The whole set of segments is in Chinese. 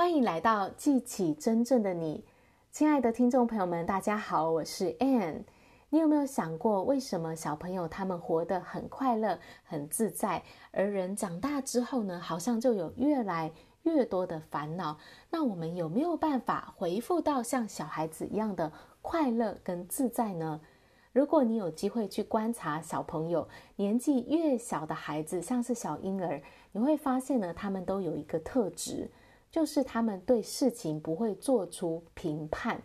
欢迎来到记起真正的你，亲爱的听众朋友们，大家好，我是 Ann。你有没有想过，为什么小朋友他们活得很快乐、很自在，而人长大之后呢，好像就有越来越多的烦恼？那我们有没有办法回复到像小孩子一样的快乐跟自在呢？如果你有机会去观察小朋友，年纪越小的孩子，像是小婴儿，你会发现呢，他们都有一个特质，就是他们对事情不会做出评判，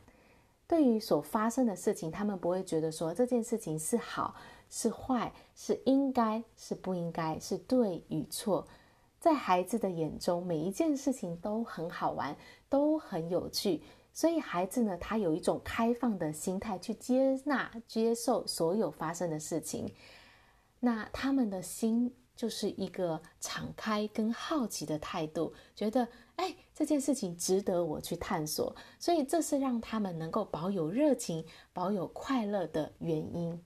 对于所发生的事情，他们不会觉得说这件事情是好是坏，是应该是不应该，是对与错。在孩子的眼中，每一件事情都很好玩，都很有趣。所以孩子呢，他有一种开放的心态去接纳、接受所有发生的事情。那他们的心就是一个敞开跟好奇的态度，觉得哎，这件事情值得我去探索。所以这是让他们能够保有热情、保有快乐的原因。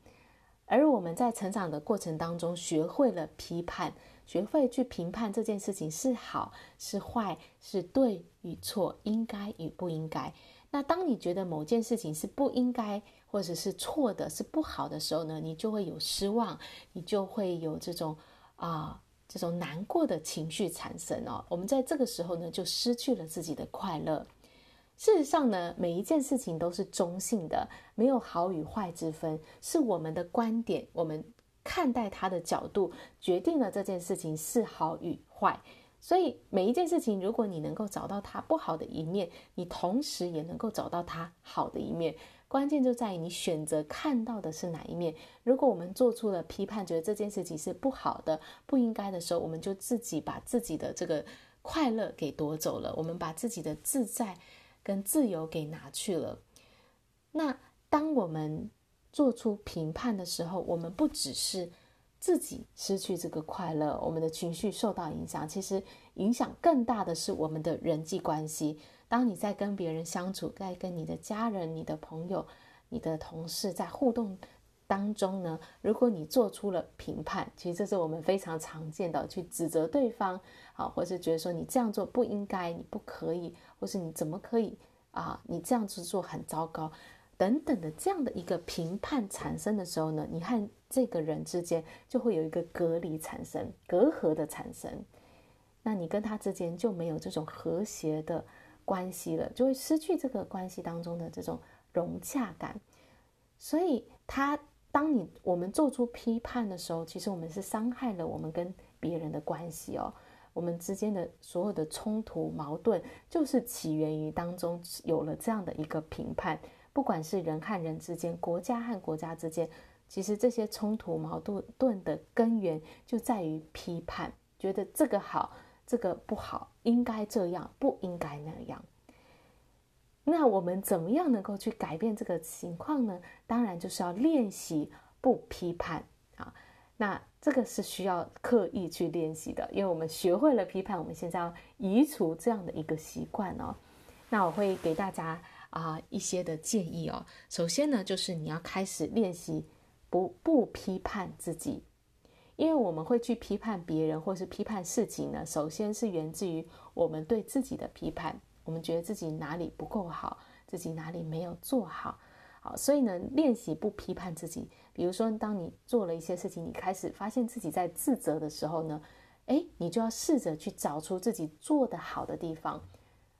而我们在成长的过程当中，学会了批判。学会去评判这件事情是好是坏，是对与错，应该与不应该。那当你觉得某件事情是不应该，或者是错的，是不好的时候呢，你就会有失望，你就会有这种啊、这种难过的情绪产生哦。我们在这个时候呢，就失去了自己的快乐。事实上呢，每一件事情都是中性的，没有好与坏之分，是我们的观点，我们。看待它的角度，决定了这件事情是好与坏。所以每一件事情，如果你能够找到它不好的一面，你同时也能够找到它好的一面。关键就在于你选择看到的是哪一面。如果我们做出了批判，觉得这件事情是不好的、不应该的时候，我们就自己把自己的这个快乐给夺走了，我们把自己的自在跟自由给拿去了。那当我们做出评判的时候，我们不只是自己失去这个快乐，我们的情绪受到影响。其实影响更大的是我们的人际关系。当你在跟别人相处，在跟你的家人、你的朋友、你的同事在互动当中呢，如果你做出了评判，其实这是我们非常常见的，去指责对方，啊，或是觉得说你这样做不应该，你不可以，或是你怎么可以啊？你这样子做很糟糕。等等的这样的一个评判产生的时候呢，你和这个人之间就会有一个隔离产生、隔阂的产生，那你跟他之间就没有这种和谐的关系了，就会失去这个关系当中的这种融洽感。所以，他当你我们做出批判的时候，其实我们是伤害了我们跟别人的关系哦。我们之间的所有的冲突、矛盾，就是起源于当中有了这样的一个评判。不管是人和人之间，国家和国家之间，其实这些冲突矛盾的根源就在于批判，觉得这个好，这个不好，应该这样，不应该那样。那我们怎么样能够去改变这个情况呢？当然就是要练习不批判啊。那这个是需要刻意去练习的，因为我们学会了批判，我们现在要移除这样的一个习惯哦。那我会给大家。啊、一些的建议哦。首先呢，就是你要开始练习不不批判自己，因为我们会去批判别人或是批判事情呢。首先是源自于我们对自己的批判，我们觉得自己哪里不够好，自己哪里没有做好。好，所以呢，练习不批判自己。比如说，当你做了一些事情，你开始发现自己在自责的时候呢，诶，你就要试着去找出自己做得好的地方，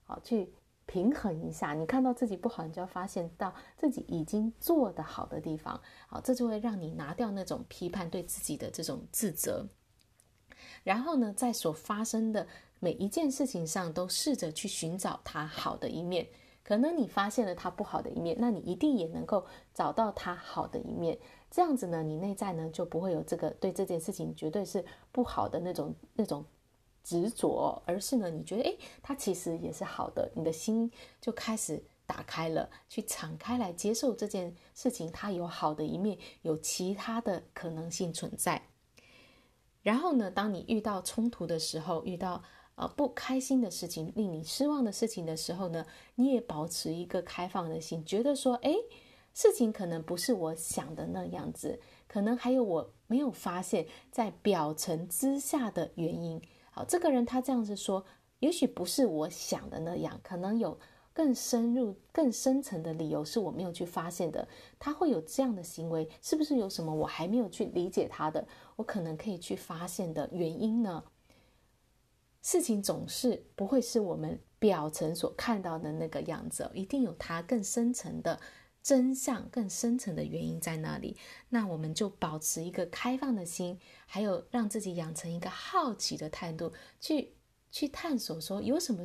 好去。平衡一下，你看到自己不好，你就要发现到自己已经做得好的地方，好，这就会让你拿掉那种批判对自己的这种自责。然后呢，在所发生的每一件事情上，都试着去寻找它好的一面。可能你发现了它不好的一面，那你一定也能够找到它好的一面。这样子呢，你内在呢就不会有这个对这件事情绝对是不好的那种那种。执着，而是呢，你觉得诶，它其实也是好的，你的心就开始打开了，去敞开来接受这件事情，它有好的一面，有其他的可能性存在。然后呢，当你遇到冲突的时候，遇到呃不开心的事情、令你失望的事情的时候呢，你也保持一个开放的心，觉得说，诶，事情可能不是我想的那样子，可能还有我没有发现在表层之下的原因。这个人他这样子说，也许不是我想的那样，可能有更深入、更深层的理由是我没有去发现的。他会有这样的行为，是不是有什么我还没有去理解他的？我可能可以去发现的原因呢？事情总是不会是我们表层所看到的那个样子，一定有他更深层的真相、更深层的原因在那里。那我们就保持一个开放的心，还有让自己养成一个好奇的态度，去去探索，说有什么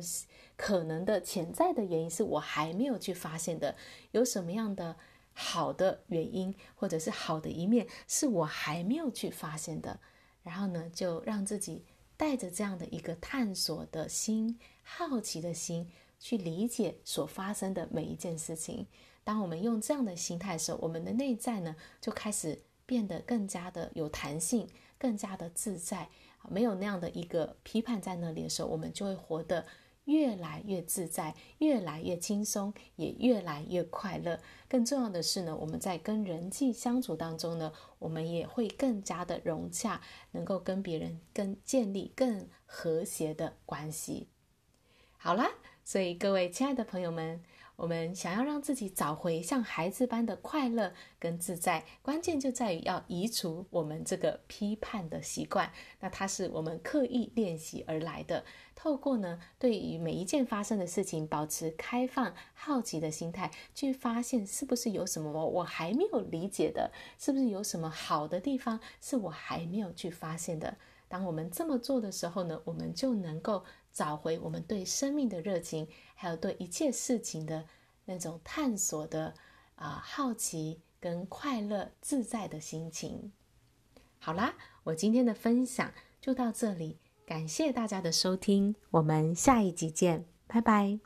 可能的潜在的原因是我还没有去发现的，有什么样的好的原因或者是好的一面是我还没有去发现的。然后呢，就让自己。带着这样的一个探索的心、好奇的心去理解所发生的每一件事情。当我们用这样的心态的时候，我们的内在呢就开始变得更加的有弹性，更加的自在。没有那样的一个批判在那里的时候，我们就会活得。越来越自在，越来越轻松，也越来越快乐。更重要的是呢，我们在跟人际相处当中呢，我们也会更加的融洽，能够跟别人更建立更和谐的关系。好啦，所以各位亲爱的朋友们。我们想要让自己找回像孩子般的快乐跟自在，关键就在于要移除我们这个批判的习惯。那它是我们刻意练习而来的。透过呢，对于每一件发生的事情，保持开放、好奇的心态，去发现是不是有什么我还没有理解的，是不是有什么好的地方是我还没有去发现的。当我们这么做的时候呢，我们就能够找回我们对生命的热情。还有对一切事情的那种探索的啊、好奇跟快乐自在的心情。好啦，我今天的分享就到这里，感谢大家的收听，我们下一集见，拜拜。